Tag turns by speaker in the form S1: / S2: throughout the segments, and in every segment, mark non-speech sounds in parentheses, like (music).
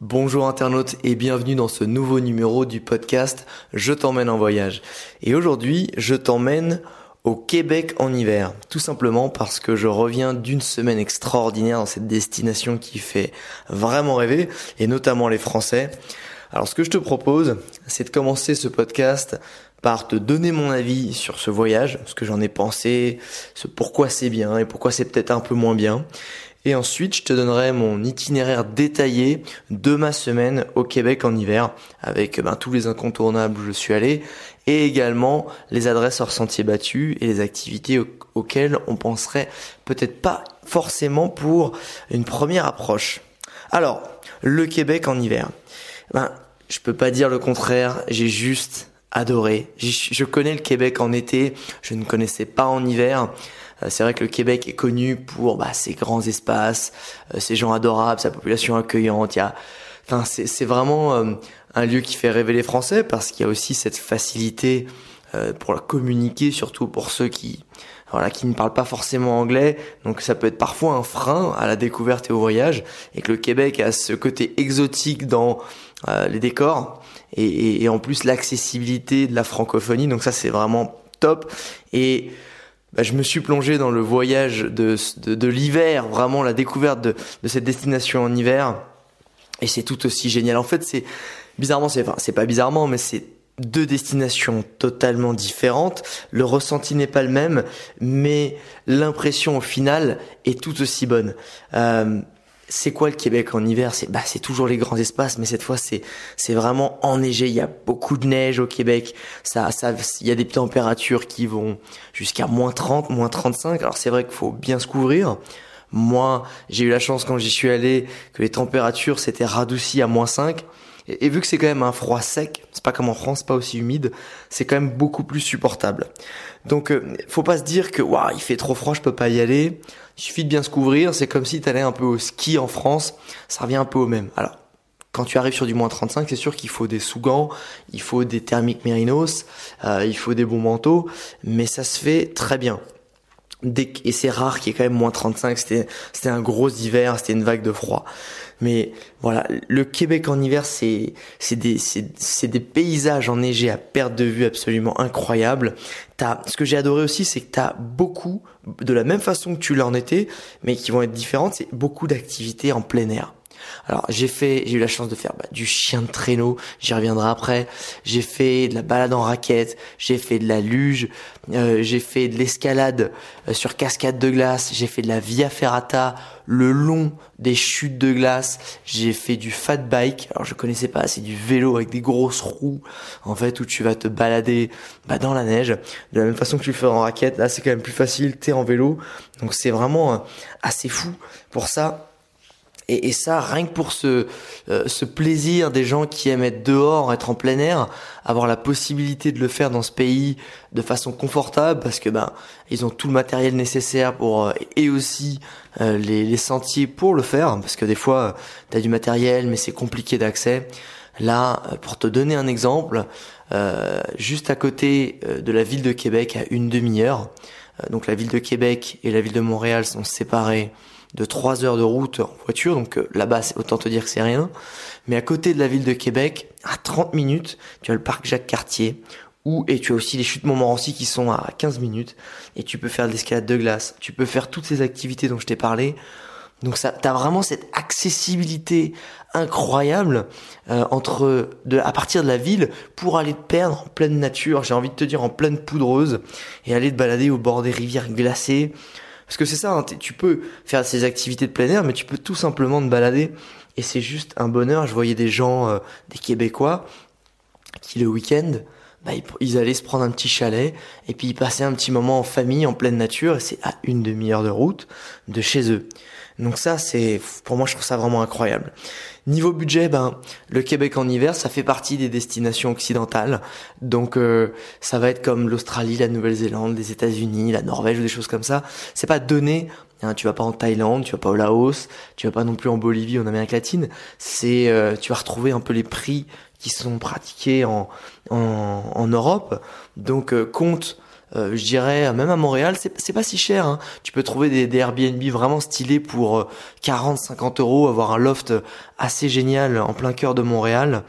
S1: Bonjour internautes et bienvenue dans ce nouveau numéro du podcast Je t'emmène en voyage. Et aujourd'hui, je t'emmène au Québec en hiver. Tout simplement parce que je reviens d'une semaine extraordinaire dans cette destination qui fait vraiment rêver, et notamment les Français. Alors ce que je te propose, c'est de commencer ce podcast par te donner mon avis sur ce voyage, ce que j'en ai pensé, ce pourquoi c'est bien et pourquoi c'est peut-être un peu moins bien. Et ensuite, je te donnerai mon itinéraire détaillé de ma semaine au Québec en hiver, avec ben, tous les incontournables où je suis allé, et également les adresses hors sentiers battus et les activités auxquelles on penserait peut-être pas forcément pour une première approche. Alors, le Québec en hiver. Ben, je peux pas dire le contraire, j'ai juste adoré. Je connais le Québec en été, je ne connaissais pas en hiver. Euh, c'est vrai que le Québec est connu pour bah, ses grands espaces, euh, ses gens adorables, sa population accueillante. Il y a, enfin, c'est vraiment euh, un lieu qui fait rêver les Français parce qu'il y a aussi cette facilité pour la communiquer, surtout pour ceux qui voilà, qui ne parlent pas forcément anglais, donc ça peut être parfois un frein à la découverte et au voyage, et que le Québec a ce côté exotique dans les décors, et, et en plus l'accessibilité de la francophonie, donc ça c'est vraiment top. Et bah, je me suis plongé dans le voyage de, de, de l'hiver, vraiment la découverte de, de, cette destination en hiver. Et c'est tout aussi génial. En fait, c'est bizarrement, c'est enfin, c'est pas bizarrement, mais c'est deux destinations totalement différentes. Le ressenti n'est pas le même, mais l'impression au final est tout aussi bonne. Euh, c'est quoi le Québec en hiver? C'est bah c'est toujours les grands espaces, mais cette fois c'est c'est vraiment enneigé. Il y a beaucoup de neige au Québec. Ça ça il y a des températures qui vont jusqu'à moins 30, moins 35. Alors c'est vrai qu'il faut bien se couvrir. Moi, j'ai eu la chance quand j'y suis allé que les températures s'étaient radoucies à moins 5. Et, vu que c'est quand même un froid sec, c'est pas comme en France, pas aussi humide, c'est quand même beaucoup plus supportable. Donc, euh, faut pas se dire que waouh, il fait trop froid, je peux pas y aller. Il suffit de bien se couvrir. C'est comme si tu allais un peu au ski en France. Ça revient un peu au même. Alors, quand tu arrives sur du moins 35, c'est sûr qu'il faut des sous-gants, il faut des thermiques mérinos, euh, il faut des bons manteaux, mais ça se fait très bien et c'est rare qu'il y ait quand même moins 35, c'était c'était un gros hiver, c'était une vague de froid. Mais voilà, le Québec en hiver, c'est c'est des c'est des paysages enneigés à perte de vue absolument incroyables. T'as ce que j'ai adoré aussi, c'est que t'as beaucoup de la même façon que tu l'as en été, mais qui vont être différentes, c'est beaucoup d'activités en plein air. Alors j'ai fait, j'ai eu la chance de faire bah, du chien de traîneau, j'y reviendrai après. J'ai fait de la balade en raquette, j'ai fait de la luge, euh, j'ai fait de l'escalade euh, sur cascade de glace, j'ai fait de la via ferrata le long des chutes de glace, j'ai fait du fat bike. Alors je connaissais pas, c'est du vélo avec des grosses roues en fait où tu vas te balader bah, dans la neige de la même façon que tu le fais en raquette. Là c'est quand même plus facile, t'es en vélo, donc c'est vraiment euh, assez fou pour ça et, et, ça, rien que pour ce, euh, ce plaisir des gens qui aiment être dehors, être en plein air, avoir la possibilité de le faire dans ce pays de façon confortable, parce que ben ils ont tout le matériel nécessaire pour euh, et aussi euh, les, les, sentiers pour le faire, parce que des fois tu as du matériel mais c'est compliqué d'accès. Là, pour te donner un exemple, juste à côté de la ville de Québec, à une demi-heure, donc la ville de Québec et la ville de Montréal sont séparées de 3 heures de route en voiture, donc euh, là-bas, autant te dire que c'est rien. Mais à côté de la ville de Québec, à 30 minutes, tu as le parc Jacques-Cartier, où, et tu as aussi les chutes Montmorency qui sont à 15 minutes, et tu peux faire de l'escalade de glace, tu peux faire toutes ces activités dont je t'ai parlé. Donc ça, t'as vraiment cette accessibilité incroyable euh, entre de, à partir de la ville pour aller te perdre en pleine nature. J'ai envie de te dire en pleine poudreuse et aller te balader au bord des rivières glacées, parce que c'est ça, hein, tu peux faire ces activités de plein air, mais tu peux tout simplement te balader. Et c'est juste un bonheur. Je voyais des gens, euh, des Québécois, qui le week-end, bah, ils, allaient se prendre un petit chalet et puis ils passaient un petit moment en famille, en pleine nature. Et c'est à une demi-heure de route de chez eux. Donc ça, c'est pour moi, je trouve ça vraiment incroyable. Niveau budget, ben le Québec en hiver, ça fait partie des destinations occidentales. Donc euh, ça va être comme l'Australie, la Nouvelle-Zélande, les États-Unis, la Norvège ou des choses comme ça. C'est pas donné. Hein, tu vas pas en Thaïlande, tu vas pas au Laos, tu vas pas non plus en Bolivie en Amérique latine. C'est euh, tu vas retrouver un peu les prix qui sont pratiqués en en, en Europe. Donc euh, compte euh, je dirais même à Montréal, c'est pas si cher. Hein. Tu peux trouver des, des, Airbnb vraiment stylés pour 40-50 euros, avoir un loft assez génial en plein cœur de Montréal.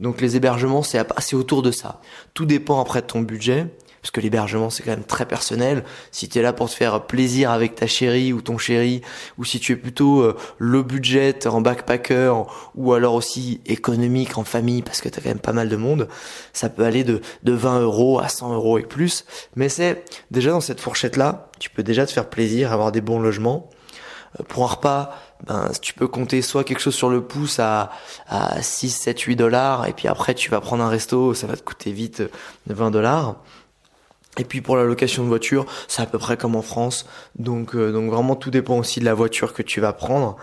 S1: Donc les hébergements, c'est autour de ça. Tout dépend après de ton budget parce que l'hébergement c'est quand même très personnel. Si tu es là pour te faire plaisir avec ta chérie ou ton chéri, ou si tu es plutôt euh, low budget en backpacker, ou alors aussi économique en famille parce que tu as quand même pas mal de monde, ça peut aller de, de 20 euros à 100 euros et plus. Mais c'est déjà dans cette fourchette là, tu peux déjà te faire plaisir, avoir des bons logements. Euh, pour un repas, ben, tu peux compter soit quelque chose sur le pouce à, à 6, 7, 8 dollars, et puis après tu vas prendre un resto, ça va te coûter vite 20 dollars. Et puis pour la location de voiture, c'est à peu près comme en France. Donc, euh, donc vraiment tout dépend aussi de la voiture que tu vas prendre.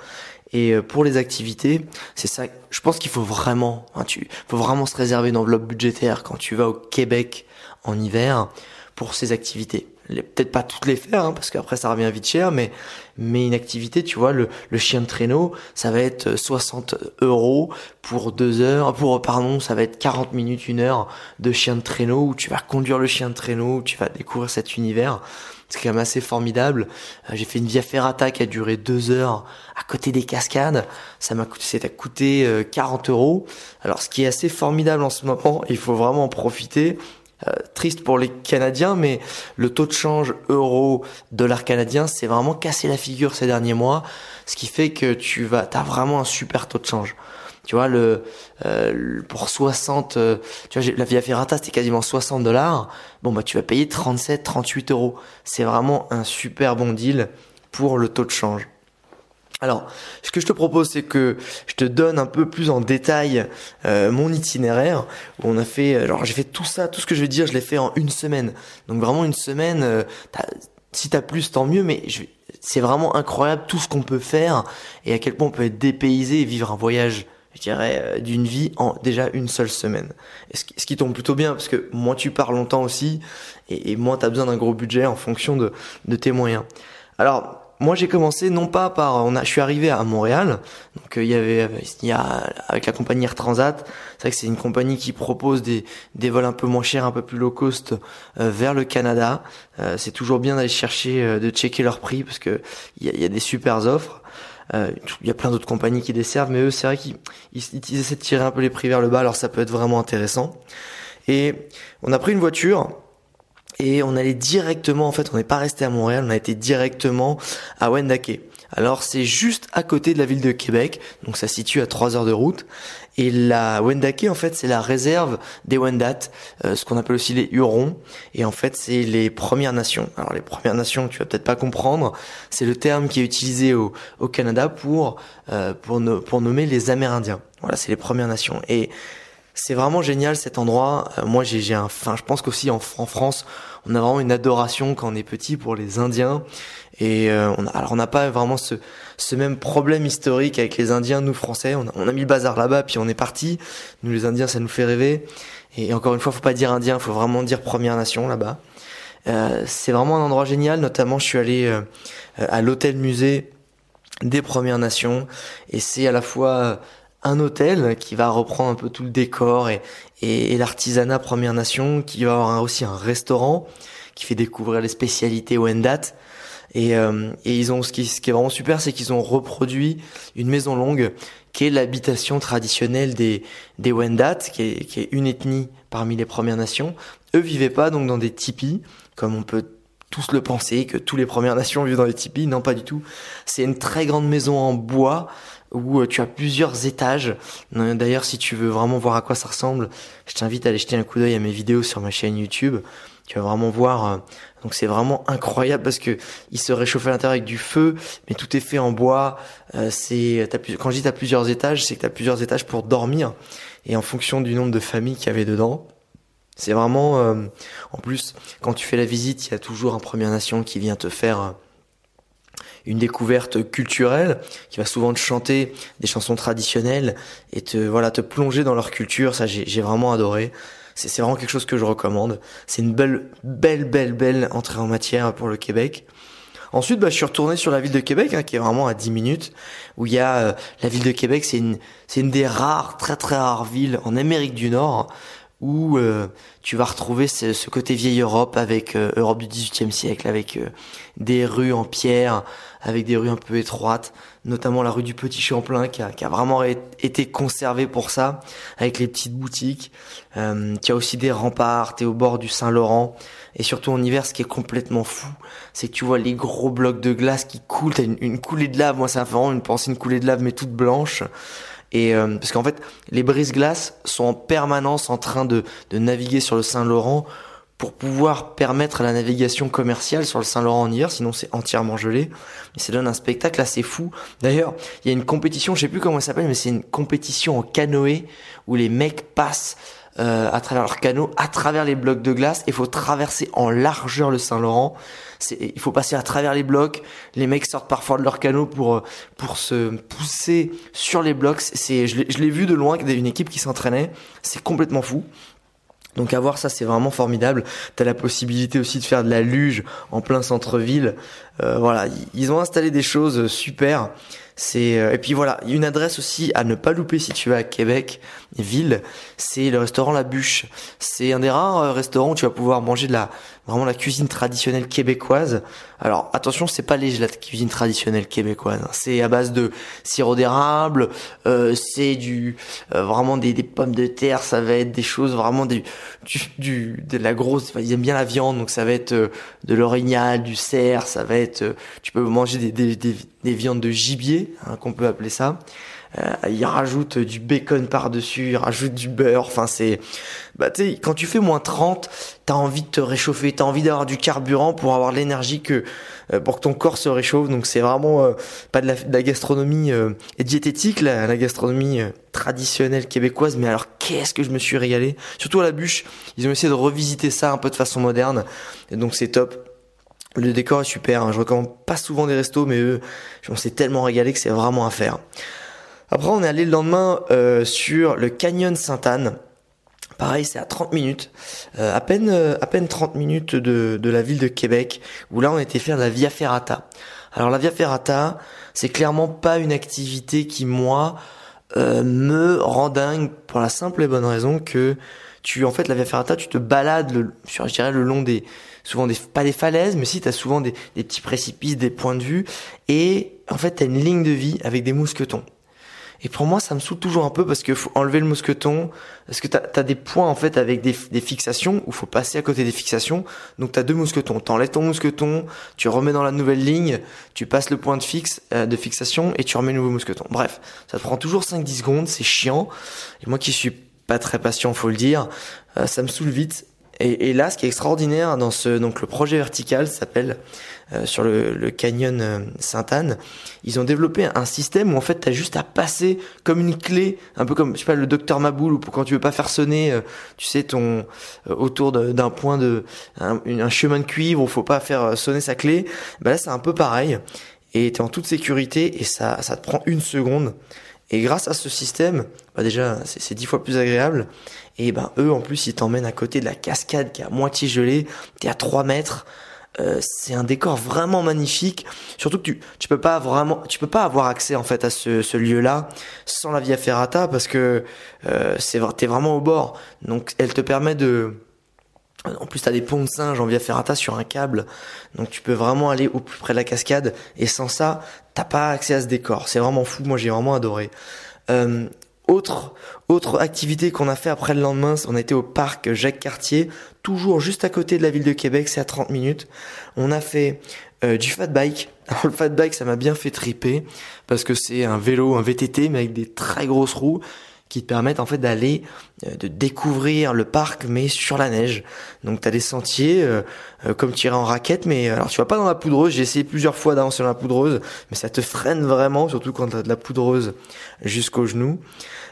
S1: Et euh, pour les activités, c'est ça. Je pense qu'il faut vraiment, hein, tu, faut vraiment se réserver une enveloppe budgétaire quand tu vas au Québec en hiver pour ces activités peut-être pas toutes les faire hein, parce qu'après ça revient vite cher mais mais une activité tu vois le, chien de traîneau ça va être 60 euros pour deux heures pour pardon ça va être 40 minutes une heure de chien de traîneau où tu vas conduire le chien de traîneau où tu vas découvrir cet univers c'est quand même assez formidable. Euh, j'ai fait une via ferrata qui a duré deux heures à côté des cascades. Ça m'a coûté, ça coûté 40 euros. Alors, ce qui est assez formidable en ce moment, (laughs) il faut vraiment en profiter, euh, triste pour les Canadiens, mais le taux de change euro-dollar canadien, c'est vraiment cassé la figure ces derniers mois, ce qui fait que tu vas, t'as vraiment un super taux de change. Tu vois, le, euh, pour 60, euh, tu vois, la Via Ferrata, c'était quasiment 60 dollars. Bon, bah, tu vas payer 37, 38 euros. C'est vraiment un super bon deal pour le taux de change. Alors, ce que je te propose, c'est que je te donne un peu plus en détail euh, mon itinéraire. Où on a fait, alors j'ai fait tout ça, tout ce que je vais dire, je l'ai fait en une semaine. Donc vraiment une semaine. Euh, si t'as plus, tant mieux. Mais c'est vraiment incroyable tout ce qu'on peut faire et à quel point on peut être dépaysé et vivre un voyage, je dirais, euh, d'une vie en déjà une seule semaine. Ce, qui, tombe plutôt bien parce que moins tu pars longtemps aussi et, et moins t'as besoin d'un gros budget en fonction de, de tes moyens. Alors moi, j'ai commencé non pas par, on a, je suis arrivé à Montréal, donc euh, il y avait, il y a avec la compagnie Air Transat. C'est vrai que c'est une compagnie qui propose des des vols un peu moins chers, un peu plus low cost euh, vers le Canada. Euh, c'est toujours bien d'aller chercher, de checker leur prix parce que il y a, y a, des super offres. Il y a plein d'autres compagnies qui desservent, mais eux, c'est vrai qu'ils ils, essaient de tirer un peu les prix vers le bas, alors ça peut être vraiment intéressant. Et on a pris une voiture et on allait directement, en fait, on n'est pas resté à Montréal, on a été directement à Wendake. Alors c'est juste à côté de la ville de Québec, donc ça se situe à 3 heures de route. Et la Wendake, en fait, c'est la réserve des Wendat, euh, ce qu'on appelle aussi les Hurons. Et en fait, c'est les Premières Nations. Alors les Premières Nations, tu vas peut-être pas comprendre, c'est le terme qui est utilisé au, Canada pour euh, pour, nommer les Amérindiens. Voilà, c'est les Premières Nations. C'est vraiment génial cet endroit. Euh, moi, j'ai, un, enfin, je pense qu'aussi en, en, France, on a vraiment une adoration quand on est petit pour les Indiens. Et euh, on a, alors, on n'a pas vraiment ce, ce même problème historique avec les Indiens, nous Français. On a, on a mis le bazar là-bas, puis on est parti. Nous, les Indiens, ça nous fait rêver. Et encore une fois, faut pas dire Indien, faut vraiment dire Première Nation là-bas. Euh, c'est vraiment un endroit génial. Notamment, je suis allé euh, à l'hôtel musée des Premières Nations, et c'est à la fois un hôtel qui va reprendre un peu tout le décor et, et, l'artisanat Première Nation, qui va avoir aussi un restaurant qui fait découvrir les spécialités Wendat. Et, euh, et ils ont ce qui, ce qui est vraiment super, c'est qu'ils ont reproduit une maison longue qui est l'habitation traditionnelle des des Wendat, qui est, qui est une ethnie parmi les Premières Nations. Eux vivaient pas donc dans des tipis, comme on peut tous le penser, que tous les Premières Nations vivent dans des tipis. Non, pas du tout. C'est une très grande maison en bois où euh, tu as plusieurs étages. D'ailleurs, si tu veux vraiment voir à quoi ça ressemble, je t'invite à aller jeter un coup d'œil à mes vidéos sur ma chaîne YouTube. Tu vas vraiment voir. Euh, donc c'est vraiment (laughs) incroyable parce que il se réchauffe à l'intérieur avec du feu, mais tout est fait en bois. Euh, c'est quand je dis t'as plusieurs étages, c'est que t'as plusieurs étages pour dormir et en fonction du nombre de familles qu'il y avait dedans. C'est vraiment, en plus, quand tu fais la visite, il y a toujours un Première Nation qui vient te faire une découverte culturelle qui va souvent te chanter des chansons traditionnelles et te voilà te plonger dans leur culture. Ça, j'ai vraiment adoré. C'est vraiment quelque chose que je recommande. C'est une belle, belle, belle, belle entrée en matière pour le Québec. Ensuite, bah, je suis retourné sur la ville de Québec, hein, qui est vraiment à 10 minutes, où il y a euh, la ville de Québec. C'est une, c'est une des rares, très très rares villes en Amérique du Nord où euh, tu vas retrouver ce, côté vieille Europe avec euh, Europe du XVIIIe siècle, avec euh, des rues en pierre, avec des rues un peu étroites, notamment la rue du Petit Champlain qui a, vraiment été conservée pour ça, avec les petites boutiques. Tu as aussi des remparts, tu es au bord du Saint-Laurent. Et surtout en hiver, ce qui est complètement fou, c'est que tu vois les gros blocs de glace qui coulent, t'as une, une coulée de lave, moi c'est vraiment une pensée, une coulée de lave mais toute blanche. Et euh, parce qu'en fait, les brises-glaces sont en permanence en train de, de naviguer sur le Saint-Laurent pour pouvoir permettre la navigation commerciale sur le Saint-Laurent en hiver, sinon c'est entièrement gelé. Mais ça donne un spectacle assez fou. D'ailleurs, il y a une compétition, je sais plus comment elle s'appelle, mais c'est une compétition en canoë où les mecs passent euh, à travers leur canot, à travers les blocs de glace. Il faut traverser en largeur le Saint-Laurent. Il faut passer à travers les blocs. Les mecs sortent parfois de leur canot pour euh, pour se pousser sur les blocs. C'est, je l'ai vu de loin, une équipe qui s'entraînait. C'est complètement fou. Donc à voir ça c'est vraiment formidable. T'as la possibilité aussi de faire de la luge en plein centre-ville. Euh, voilà, ils ont installé des choses super. C'est euh, et puis voilà, une adresse aussi à ne pas louper si tu vas à Québec ville, c'est le restaurant La Bûche. C'est un des rares euh, restaurants où tu vas pouvoir manger de la vraiment la cuisine traditionnelle québécoise. Alors attention, c'est pas léger la cuisine traditionnelle québécoise. C'est à base de sirop d'érable, euh, c'est du vraiment des, des, pommes de terre, ça va être des choses vraiment du, du, de la grosse. ils aiment bien la viande, donc ça va être de l'orignal, du cerf, ça va être. tu peux manger des, des, des, des viandes de gibier Hein, qu'on peut appeler ça. Euh, il rajoute du bacon par-dessus, il rajoute du beurre. Enfin, c'est, bah, tu sais, quand tu fais moins 30, t'as envie de te réchauffer, t'as envie d'avoir du carburant pour avoir l'énergie que, euh, pour que ton corps se réchauffe. Donc, c'est vraiment euh, pas de la, gastronomie euh, diététique, la, gastronomie traditionnelle québécoise. Mais alors, qu'est-ce que je me suis régalé. Surtout à la bûche, ils ont essayé de revisiter ça un peu de façon moderne. Et donc, c'est top. Le décor est super, hein. je recommande pas souvent des restos, mais eux, on s'est tellement régalé que c'est vraiment à faire. Après, on est allé le lendemain euh, sur le Canyon Sainte-Anne. Pareil, c'est à 30 minutes, euh, à peine euh, à peine 30 minutes de, de la ville de Québec, où là on était faire la Via Ferrata. Alors la Via Ferrata, c'est clairement pas une activité qui moi me rend dingue pour la simple et bonne raison que tu en fait la Via Ferrata, tu te balades le, je dirais le long des souvent des, pas des falaises, mais si tu as souvent des, des, petits précipices, des points de vue, et en fait tu as une ligne de vie avec des mousquetons. Et pour moi, ça me saoule toujours un peu parce qu'il faut enlever le mousqueton, parce que tu as, des points en fait avec des, des fixations, où faut passer à côté des fixations, donc tu as deux mousquetons. T'enlèves ton mousqueton, tu remets dans la nouvelle ligne, tu passes le point de fixe euh, de fixation et tu remets le nouveau mousqueton. Bref, ça te prend toujours 5-10 secondes, c'est chiant. Et moi qui suis pas très patient, faut le dire, euh, ça me saoule vite. Et, là, ce qui est extraordinaire dans ce donc le projet vertical s'appelle euh, sur le, le canyon euh, Sainte-Anne, ils ont développé un système où en fait tu as juste à passer comme une clé, un peu comme je sais pas le docteur Maboul ou pour quand tu veux pas faire sonner, euh, tu sais ton autour d'un point de un, chemin de cuivre où faut pas faire sonner sa clé. Bah là c'est un peu pareil et tu es en toute sécurité et ça ça te prend une seconde. Et grâce à ce système, bah déjà c'est dix fois plus agréable. Et ben eux en plus ils t'emmènent à côté de la cascade qui est à moitié gelée. T'es à 3 mètres. Euh, c'est un décor vraiment magnifique. Surtout que tu tu peux pas avoir accès en fait à ce, ce lieu-là sans la Via Ferrata parce que euh, c'est t'es vraiment au bord. Donc elle te permet de en plus, t'as des ponts de singes en via ferrata sur un câble, donc tu peux vraiment aller au plus près de la cascade. Et sans ça, t'as pas accès à ce décor. C'est vraiment fou. Moi, j'ai vraiment adoré. Euh, autre activité qu'on a fait après le lendemain, on a été au parc Jacques Cartier, toujours juste à côté de la ville de Québec, c'est à 30 minutes. On a fait euh, du fat bike. (laughs) Le fat bike, ça m'a bien fait triper parce que c'est un vélo, un VTT mais avec des très grosses roues qui te permettent en fait d'aller euh, de découvrir le parc mais sur la neige. Donc tu as des sentiers euh, euh, comme tirer en raquette mais alors tu vas pas dans la poudreuse, j'ai essayé plusieurs fois d'avancer dans la poudreuse mais ça te freine vraiment surtout quand tu as de la poudreuse jusqu'aux genoux.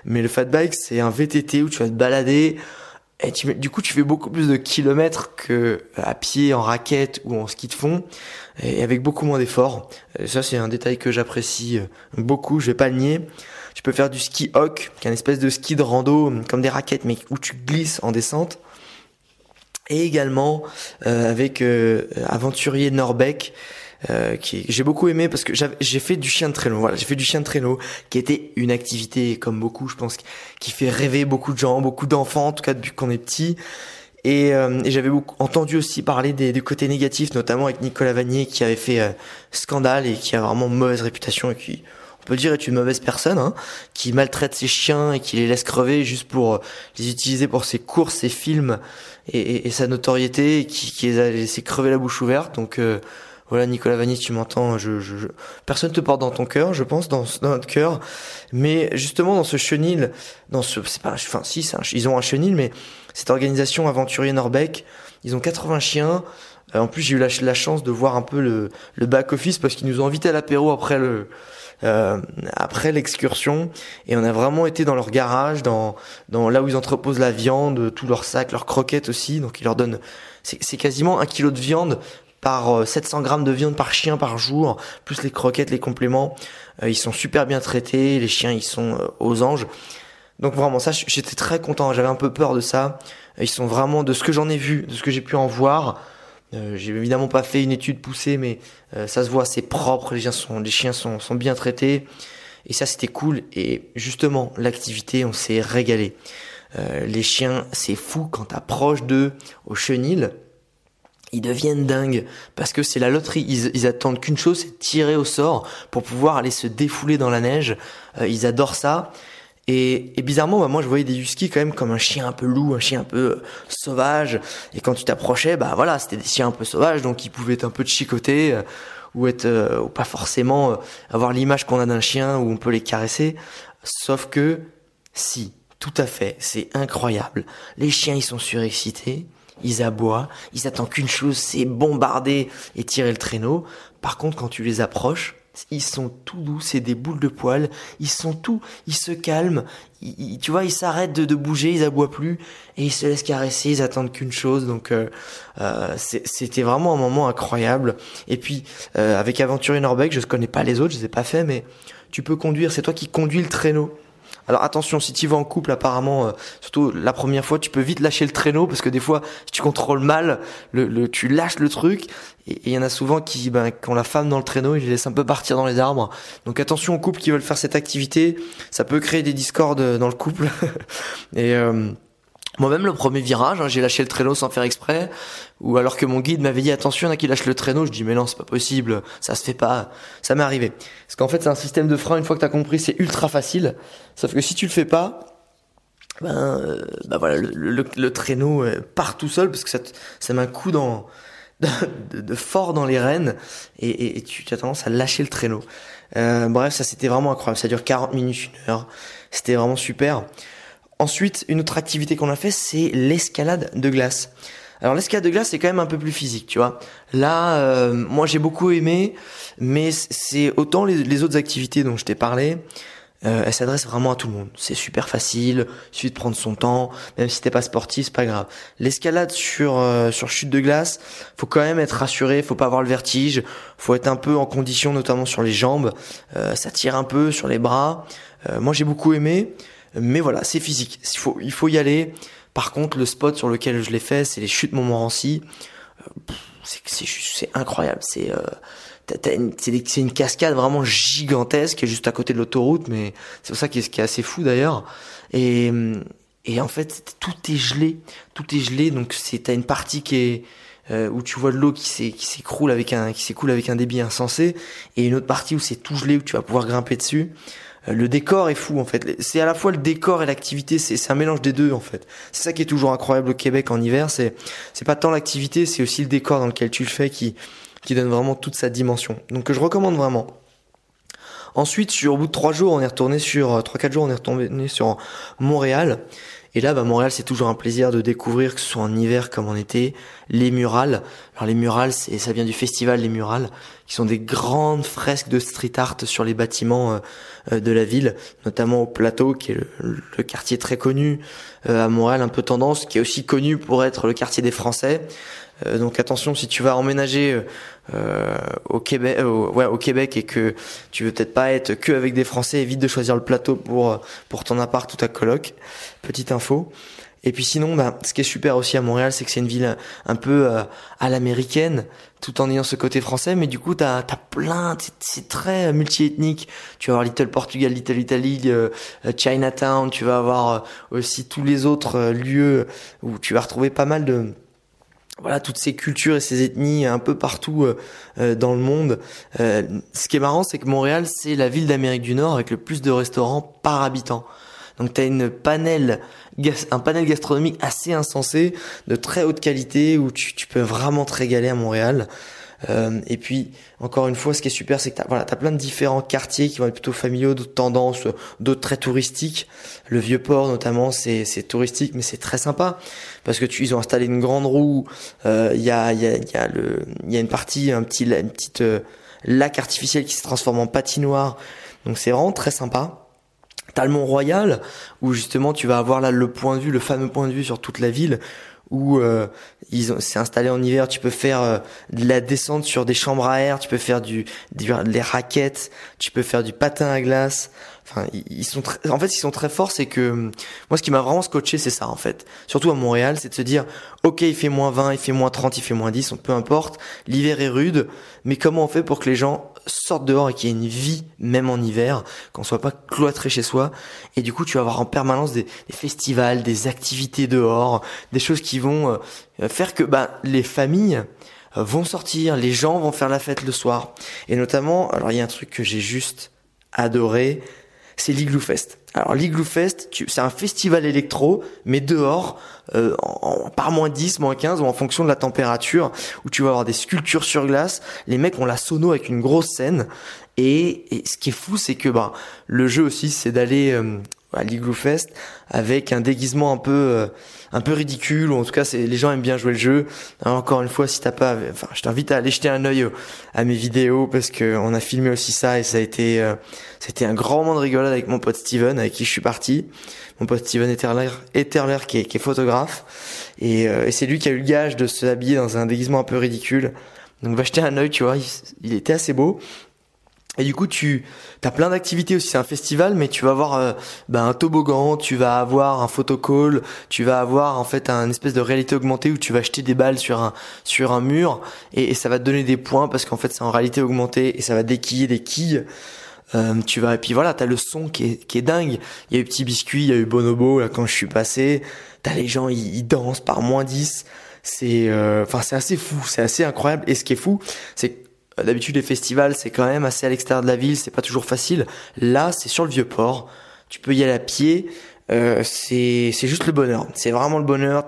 S1: Mais le fat bike c'est un VTT où tu vas te balader et tu, du coup tu fais beaucoup plus de kilomètres que à pied en raquette ou en ski de fond et avec beaucoup moins d'efforts. Ça c'est un détail que j'apprécie beaucoup, je vais pas le nier. Tu peux faire du ski hock, qui est une espèce de ski de rando, comme des raquettes, mais où tu glisses en descente. Et également euh, avec euh, Aventurier Norbeck, euh, qui j'ai beaucoup aimé parce que j'ai fait du chien de traîneau. Voilà, j'ai fait du chien de traîneau, qui était une activité comme beaucoup, je pense, qui fait rêver beaucoup de gens, beaucoup d'enfants, en tout cas depuis qu'on est petit. Et, euh, et j'avais beaucoup entendu aussi parler des, des, côtés négatifs, notamment avec Nicolas Vanier qui avait fait euh, scandale et qui a vraiment mauvaise réputation et qui, peut le dire, est une mauvaise personne, hein, qui maltraite ses chiens et qui les laisse crever juste pour euh, les utiliser pour ses courses, ses films et, sa notoriété, et qui, les a laissé crever la bouche ouverte. Donc voilà, Nicolas Vanier, tu m'entends, je, je, je, personne te porte dans ton cœur, je pense, dans, notre cœur. Mais justement, dans ce chenil, dans ce, c'est pas, enfin, si, ils ont un chenil, mais cette organisation Aventurier Norbec, ils ont 80 chiens. Euh, en plus, j'ai eu la, chance de voir un peu le, le back office parce qu'ils nous ont invités à l'apéro après le, euh, après l'excursion et on a vraiment été dans leur garage, dans, dans là où ils entreposent la viande, tous leurs sacs, leurs croquettes aussi. Donc ils leur donnent, c'est quasiment un kilo de viande par 700 euh, grammes de viande par chien par jour, plus les croquettes, les compléments. Euh, ils sont super bien traités, les chiens ils sont euh, aux anges. Donc vraiment ça, j'étais très content. J'avais un peu peur de ça. Ils sont vraiment de ce que j'en ai vu, de ce que j'ai pu en voir. J'ai évidemment pas fait une étude poussée, mais ça se voit, c'est propre. Les chiens sont, les chiens sont, sont bien traités. Et ça, c'était cool. Et justement, l'activité, on s'est régalé. les chiens, c'est fou quand t'approches d'eux au chenil ils deviennent dingues parce que c'est la loterie. Ils, attendent qu'une chose, c'est tirer au sort pour pouvoir aller se défouler dans la neige. Euh, ils adorent ça. Et, bizarrement, bah, moi, je voyais des huskies quand même comme un chien un peu loup, un chien un peu euh, sauvage. Et quand tu t'approchais, bah voilà, c'était des chiens un peu sauvages, donc ils pouvaient être un peu de chicoter euh, ou être ou pas forcément avoir l'image qu'on a d'un chien où on peut les caresser. Sauf que si, tout à fait, c'est incroyable. Les chiens, ils sont surexcités ils aboient, ils attendent qu'une chose, c'est bombarder et tirer le traîneau. Par contre, quand tu les approches, ils sont tout doux, c'est des boules de poils, ils sont tout, ils se calment, tu vois, ils s'arrêtent de, bouger, ils aboient plus et ils se laissent caresser, ils attendent qu'une chose. Donc euh, euh c'était vraiment un moment incroyable. Et puis euh, avec Aventurier Norbec, je ne connais pas les autres, je les ai pas fait, mais tu peux conduire, c'est toi qui conduis le traîneau. Alors attention, si tu vas en couple, apparemment, euh, surtout la première fois, tu peux vite lâcher le traîneau parce que des fois, si tu contrôles mal, tu lâches le truc. Et il y en a souvent qui, ben, quand la femme dans le traîneau, ils laissent un peu partir dans les arbres. Donc attention aux couples qui veulent faire cette activité, ça peut créer des discordes dans le couple. (laughs) et euh, moi-même, le premier virage, hein, j'ai lâché le traîneau sans faire exprès, ou alors que mon guide m'avait dit attention, il y en a qui lâchent le traîneau, je dis mais non, c'est pas possible, ça se fait pas, ça m'est arrivé. Parce qu'en fait, c'est un système de frein, une fois que t'as compris, c'est ultra facile, sauf que si tu le fais pas, ben, euh, ben voilà, le, traîneau euh, part tout seul, parce que ça, ça met un coup dans, (laughs) de, fort dans les rênes, et, tu, as tendance à lâcher le traîneau. Euh, bref, ça c'était vraiment incroyable, ça dure 40 minutes, une heure, c'était vraiment super. Ensuite, une autre activité qu'on a fait, c'est l'escalade de glace. Alors l'escalade de glace, c'est quand même un peu plus physique, tu vois. Là, euh, moi j'ai beaucoup aimé, mais c'est autant les, autres activités dont je t'ai parlé, euh, elles s'adressent vraiment à tout le monde. C'est super facile, il suffit de prendre son temps, même si t'es pas sportif, c'est pas grave. L'escalade sur euh, sur chute de glace, faut quand même être rassuré, faut pas avoir le vertige, faut être un peu en condition, notamment sur les jambes. Euh, ça tire un peu sur les bras. moi j'ai beaucoup aimé. Mais voilà, c'est physique. Il faut, y aller. Par contre, le spot sur lequel je l'ai fait, c'est les chutes Montmorency. Euh, c'est incroyable. C'est euh, c'est une cascade vraiment gigantesque juste à côté de l'autoroute, mais c'est pour ça qui est, qui est assez fou d'ailleurs. Et, en fait, tout est gelé, tout est gelé. Donc c'est t'as une partie euh, où tu vois de l'eau qui s'écroule qui s'écoule avec un débit insensé, et une autre partie où c'est tout gelé où tu vas pouvoir grimper dessus. Le décor est fou en fait. C'est à la fois le décor et l'activité, c'est un mélange des deux en fait. C'est ça qui est toujours incroyable au Québec en hiver, c'est c'est pas tant l'activité, c'est aussi le décor dans lequel tu le fais qui qui donne vraiment toute sa dimension. Donc je recommande vraiment. Ensuite, sur, au bout de trois jours, on est retourné sur euh, trois quatre jours, on est retourné sur Montréal. Et là, bah, Montréal, c'est toujours un plaisir de découvrir, que ce soit en hiver comme en été, les murales. Alors les murales, c'est, ça vient du festival Les Murales, qui sont des grandes fresques de street art sur les bâtiments euh, euh, de la ville, notamment au Plateau, qui est le, quartier très connu euh, à Montréal, un peu tendance, qui est aussi connu pour être le quartier des Français. Donc attention, si tu vas emménager euh, au Québec, euh, ouais, au Québec et que tu veux peut-être pas être que avec des Français, évite de choisir le plateau pour pour ton appart ou ta coloc. Petite info. Et puis sinon, bah, ce qui est super aussi à Montréal, c'est que c'est une ville un peu euh, à l'américaine, tout en ayant ce côté français, mais du coup, t'as as plein, c'est très multiethnique. Tu vas avoir Little Portugal, Little Italy, euh, euh, Chinatown, tu vas avoir aussi tous les autres lieux où tu vas retrouver pas mal de voilà toutes ces cultures et ces ethnies un peu partout dans le monde. ce qui est marrant, c'est que Montréal, c'est la ville d'Amérique du Nord avec le plus de restaurants par habitant. Donc tu as une panel, un panel gastronomique assez insensé, de très haute qualité, où tu, tu peux vraiment te régaler à Montréal. Euh, et puis, encore une fois, ce qui est super, c'est que tu voilà, as plein de différents quartiers qui vont être plutôt familiaux, d'autres tendances, d'autres très touristiques. Le Vieux-Port, notamment, c'est touristique, mais c'est très sympa. Parce que tu, ils ont installé une grande roue, euh, il y, a, y, a, y, a le, y a une partie, un petit, une petite euh, lac artificiel qui se transforme en patinoire. Donc c'est vraiment très sympa. T'as le Mont Royal, où justement tu vas avoir là le point de vue, le fameux point de vue sur toute la ville, où euh, ils ont, c'est installé en hiver. Tu peux faire euh, de la descente sur des chambres à air, tu peux faire du, des raquettes, tu peux faire du patin à glace. Enfin, ils sont en fait, ils sont très forts. C'est que moi, ce qui m'a vraiment scotché, c'est ça en fait. Surtout à Montréal, c'est de se dire, ok, il fait moins 20, il fait moins 30, il fait moins 10, peu importe. L'hiver est rude, mais comment on fait pour que les gens sortent dehors et qu'il y ait une vie, même en hiver, qu'on soit pas cloîtré chez soi. Et du coup, tu vas avoir en permanence des, festivals, des activités dehors, des choses qui vont euh, faire que bah, les familles euh, vont sortir, les gens vont faire la fête le soir. Et notamment, alors il y a un truc que j'ai juste adoré, c'est l'Igloo Fest. Alors l'Igloo Fest, c'est un festival électro, mais dehors, euh, par moins 10, moins 15, ou en fonction de la température, où tu vas avoir des sculptures sur glace. Les mecs ont la sono avec une grosse scène. Et, ce qui est fou, c'est que bah, le jeu aussi, c'est d'aller euh, à l'Igloo Fest avec un déguisement un peu euh, un peu ridicule ou en tout cas c'est les gens aiment bien jouer le jeu. Encore une fois si t'as pas enfin je t'invite à aller jeter un œil à mes vidéos parce que on a filmé aussi ça et ça a été euh, c'était un grand moment de rigolade avec mon pote Steven avec qui je suis parti. Mon pote Steven Etterler, Etterler qui est, qui est photographe. Et, euh, et c'est lui qui a eu le gage de se habiller dans un déguisement un peu ridicule. Donc va jeter un œil tu vois il était assez beau. Et du coup, tu as plein d'activités aussi. C'est un festival, mais tu vas avoir euh, ben, un toboggan, tu vas avoir un photocall, tu vas avoir en fait un espèce de réalité augmentée où tu vas jeter des balles sur un sur un mur et, ça va te donner des points parce qu'en fait c'est en réalité augmentée et ça va déquiller des quilles. Euh, tu vas et puis voilà, t'as le son qui est qui est dingue. Il y a eu Petit Biscuit, il y a eu Bonobo là quand je suis passé. T'as les gens ils, dansent par moins 10 c'est euh, enfin c'est assez fou c'est assez incroyable et ce qui est fou c'est d'habitude, les festivals, c'est quand même assez à l'extérieur de la ville, c'est pas toujours facile. Là, c'est sur le vieux port. Tu peux y aller à pied. Euh, c'est c'est juste le bonheur. C'est vraiment le bonheur.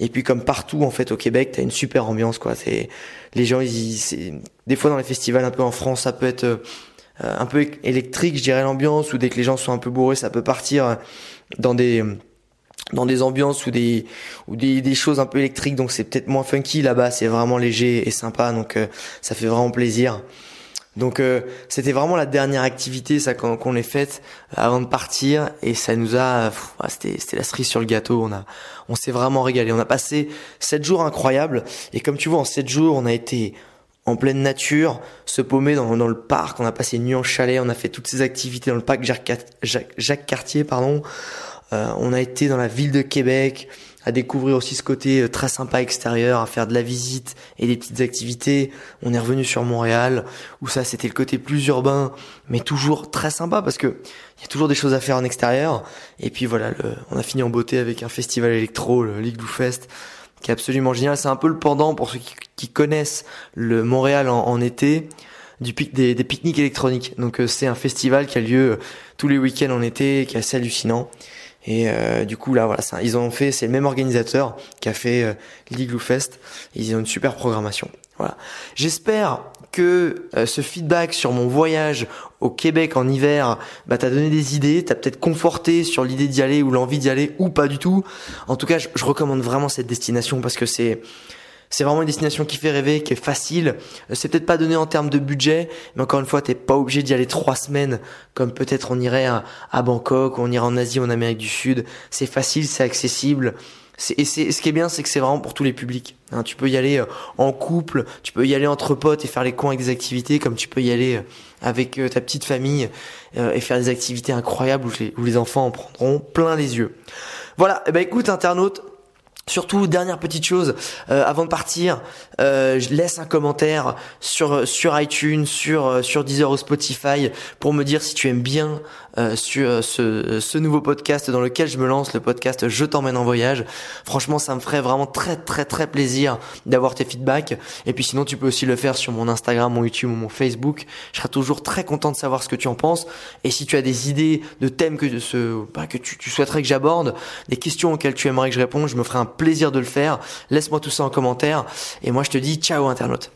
S1: Et puis comme partout en fait au Québec, t'as une super ambiance quoi. C'est les gens, ils, des fois dans les festivals un peu en France, ça peut être euh, un peu électrique, je dirais l'ambiance, ou dès que les gens sont un peu bourrés, ça peut partir dans des dans des ambiances ou des ou des, des choses un peu électriques donc c'est peut-être moins funky. Là-bas c'est vraiment léger et sympa donc euh, ça fait vraiment plaisir. Donc euh, c'était vraiment la dernière activité ça qu'on ait faite avant de partir et ça nous a c'était c'était la cerise sur le gâteau. On a on s'est vraiment régalé. On a passé sept jours incroyables et comme tu vois en sept jours on a été en pleine nature, se paumer dans, dans le parc, on a passé une nuit en chalet, on a fait toutes ces activités dans le parc Jacques, Jacques, Jacques Cartier, pardon. Euh, on a été dans la ville de Québec à découvrir aussi ce côté euh, très sympa extérieur, à faire de la visite et des petites activités. On est revenu sur Montréal, où ça c'était le côté plus urbain, mais toujours très sympa parce que il y a toujours des choses à faire en extérieur. Et puis voilà, on a fini en beauté avec un festival électro, le League Fest, qui est absolument génial. C'est un peu le pendant pour ceux qui, connaissent le Montréal en, été des, des pique-niques électroniques. Donc euh, c'est un festival qui a lieu tous les week-ends en été, qui est assez hallucinant. Et euh, du coup là voilà, ça, ils ont fait, c'est le même organisateur qui a fait euh, Fest. Ils ont une super programmation. Voilà. J'espère que euh, ce feedback sur mon voyage au Québec en hiver, bah t'as donné des idées, t'as peut-être conforté sur l'idée d'y aller ou l'envie d'y aller ou pas du tout. En tout cas, je recommande vraiment cette destination parce que c'est c'est vraiment une destination qui fait rêver, qui est facile. Euh, c'est peut-être pas donné en termes de budget, mais encore une fois, t'es pas obligé d'y aller trois semaines, comme peut-être on irait à, Bangkok, ou on irait en Asie ou en Amérique du Sud. C'est facile, c'est accessible. et ce qui est bien, c'est que c'est vraiment pour tous les publics. Hein. tu peux y aller euh, en couple, tu peux y aller entre potes et faire les coins avec des activités, comme tu peux y aller euh, avec ta petite famille et faire des activités incroyables où les, enfants en prendront plein les yeux. Voilà, et eh ben écoute internaute, Surtout, dernière petite chose, euh, avant de partir, euh, je laisse un commentaire sur sur iTunes, sur euh, sur Deezer ou Spotify pour me dire si tu aimes bien euh, sur ce, ce nouveau podcast dans lequel je me lance, le podcast Je t'emmène en voyage. Franchement, ça me ferait vraiment très très très plaisir d'avoir tes feedbacks. Et puis sinon, tu peux aussi le faire sur mon Instagram, mon YouTube ou mon Facebook. Je serai toujours très content de savoir ce que tu en penses. Et si tu as des idées de thèmes que ce bah, que tu, tu souhaiterais que j'aborde, des questions auxquelles tu aimerais que je réponde, je me ferai un plaisir de le faire. Laisse-moi tout ça en commentaire. Et moi, je te dis ciao internaute.